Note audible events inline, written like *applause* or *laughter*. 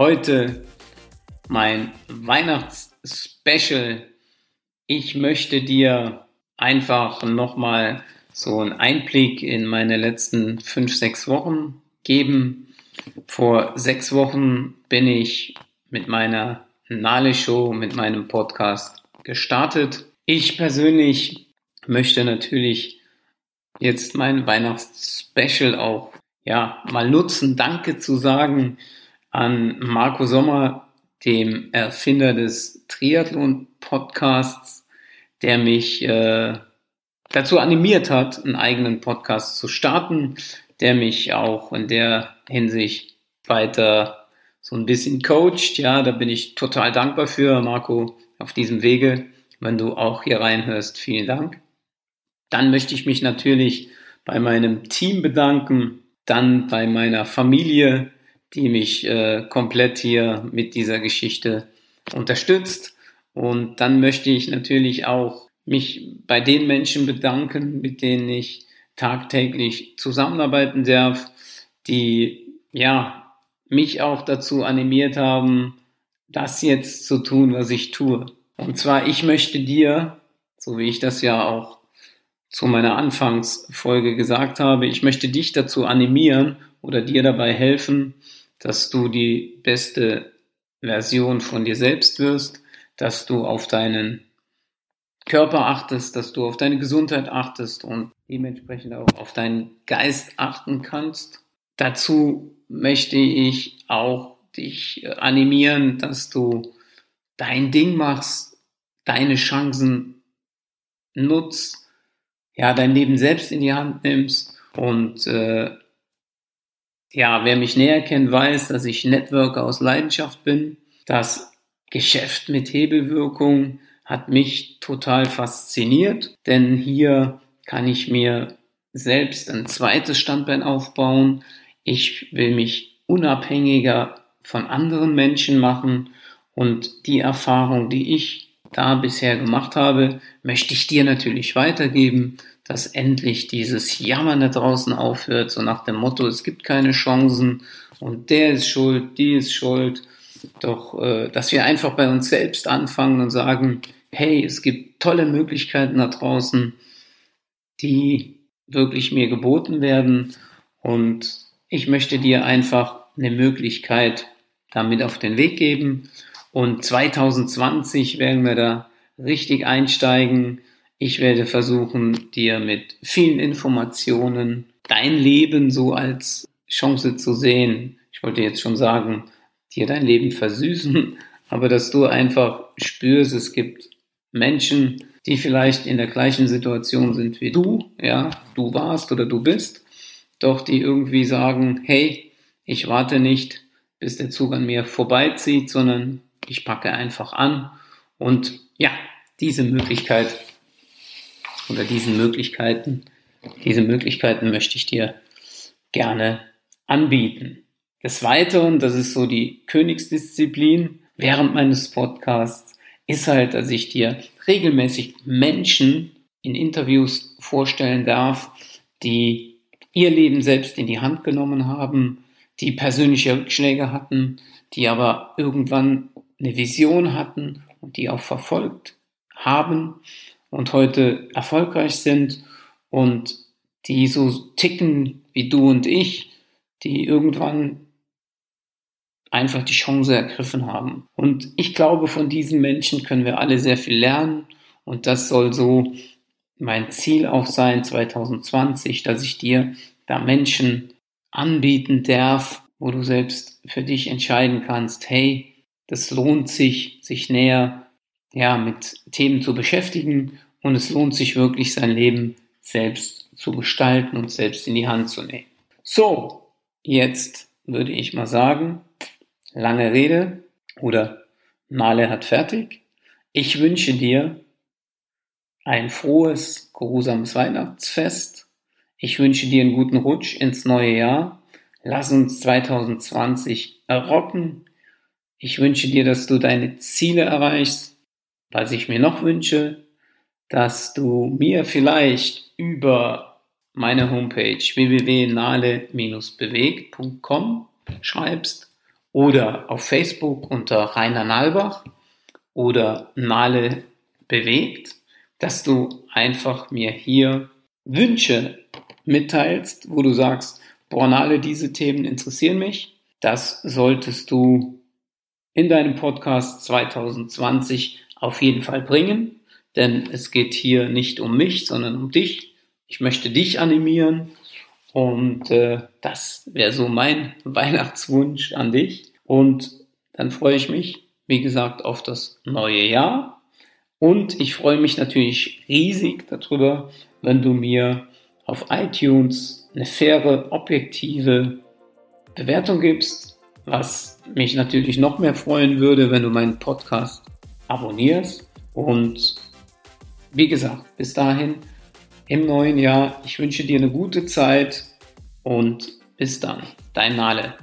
Heute mein Weihnachtsspecial. Ich möchte dir einfach nochmal so einen Einblick in meine letzten fünf, sechs Wochen geben. Vor sechs Wochen bin ich mit meiner Nale Show, mit meinem Podcast gestartet. Ich persönlich möchte natürlich jetzt mein Weihnachtsspecial auch ja mal nutzen, Danke zu sagen an Marco Sommer, dem Erfinder des Triathlon-Podcasts, der mich äh, dazu animiert hat, einen eigenen Podcast zu starten, der mich auch in der Hinsicht weiter so ein bisschen coacht. Ja, da bin ich total dankbar für, Marco, auf diesem Wege. Wenn du auch hier reinhörst, vielen Dank. Dann möchte ich mich natürlich bei meinem Team bedanken, dann bei meiner Familie, die mich äh, komplett hier mit dieser Geschichte unterstützt. Und dann möchte ich natürlich auch mich bei den Menschen bedanken, mit denen ich tagtäglich zusammenarbeiten darf, die ja mich auch dazu animiert haben, das jetzt zu tun, was ich tue. Und zwar, ich möchte dir, so wie ich das ja auch zu meiner Anfangsfolge gesagt habe, ich möchte dich dazu animieren oder dir dabei helfen, dass du die beste Version von dir selbst wirst, dass du auf deinen Körper achtest, dass du auf deine Gesundheit achtest und dementsprechend auch auf deinen Geist achten kannst. Dazu möchte ich auch dich animieren, dass du dein Ding machst, deine Chancen nutzt, ja, dein Leben selbst in die Hand nimmst und äh, ja, wer mich näher kennt, weiß, dass ich Networker aus Leidenschaft bin. Das Geschäft mit Hebelwirkung hat mich total fasziniert, denn hier kann ich mir selbst ein zweites Standbein aufbauen. Ich will mich unabhängiger von anderen Menschen machen und die Erfahrung, die ich da bisher gemacht habe, möchte ich dir natürlich weitergeben dass endlich dieses Jammern da draußen aufhört, so nach dem Motto, es gibt keine Chancen und der ist schuld, die ist schuld. Doch, äh, dass wir einfach bei uns selbst anfangen und sagen, hey, es gibt tolle Möglichkeiten da draußen, die wirklich mir geboten werden und ich möchte dir einfach eine Möglichkeit damit auf den Weg geben. Und 2020 werden wir da richtig einsteigen ich werde versuchen, dir mit vielen Informationen dein Leben so als Chance zu sehen. Ich wollte jetzt schon sagen, dir dein Leben versüßen, *laughs* aber dass du einfach spürst, es gibt Menschen, die vielleicht in der gleichen Situation sind wie du, ja, du warst oder du bist, doch die irgendwie sagen, hey, ich warte nicht, bis der Zug an mir vorbeizieht, sondern ich packe einfach an und ja, diese Möglichkeit oder diesen Möglichkeiten, diese Möglichkeiten möchte ich dir gerne anbieten. Des Weiteren, das ist so die Königsdisziplin während meines Podcasts, ist halt, dass ich dir regelmäßig Menschen in Interviews vorstellen darf, die ihr Leben selbst in die Hand genommen haben, die persönliche Rückschläge hatten, die aber irgendwann eine Vision hatten und die auch verfolgt haben und heute erfolgreich sind und die so ticken wie du und ich, die irgendwann einfach die Chance ergriffen haben. Und ich glaube, von diesen Menschen können wir alle sehr viel lernen und das soll so mein Ziel auch sein 2020, dass ich dir da Menschen anbieten darf, wo du selbst für dich entscheiden kannst, hey, das lohnt sich, sich näher ja, mit Themen zu beschäftigen und es lohnt sich wirklich, sein Leben selbst zu gestalten und selbst in die Hand zu nehmen. So, jetzt würde ich mal sagen, lange Rede oder Male hat fertig. Ich wünsche dir ein frohes, geruhsames Weihnachtsfest. Ich wünsche dir einen guten Rutsch ins neue Jahr. Lass uns 2020 rocken. Ich wünsche dir, dass du deine Ziele erreichst was ich mir noch wünsche, dass du mir vielleicht über meine Homepage www.nale-bewegt.com schreibst oder auf Facebook unter Rainer Nalbach oder Nale bewegt, dass du einfach mir hier Wünsche mitteilst, wo du sagst, boah, Nale, diese Themen interessieren mich. Das solltest du in deinem Podcast 2020 auf jeden Fall bringen, denn es geht hier nicht um mich, sondern um dich. Ich möchte dich animieren und äh, das wäre so mein *laughs* Weihnachtswunsch an dich. Und dann freue ich mich, wie gesagt, auf das neue Jahr. Und ich freue mich natürlich riesig darüber, wenn du mir auf iTunes eine faire, objektive Bewertung gibst, was mich natürlich noch mehr freuen würde, wenn du meinen Podcast abonnierst. Und wie gesagt, bis dahin im neuen Jahr. Ich wünsche dir eine gute Zeit und bis dann. Dein Nale.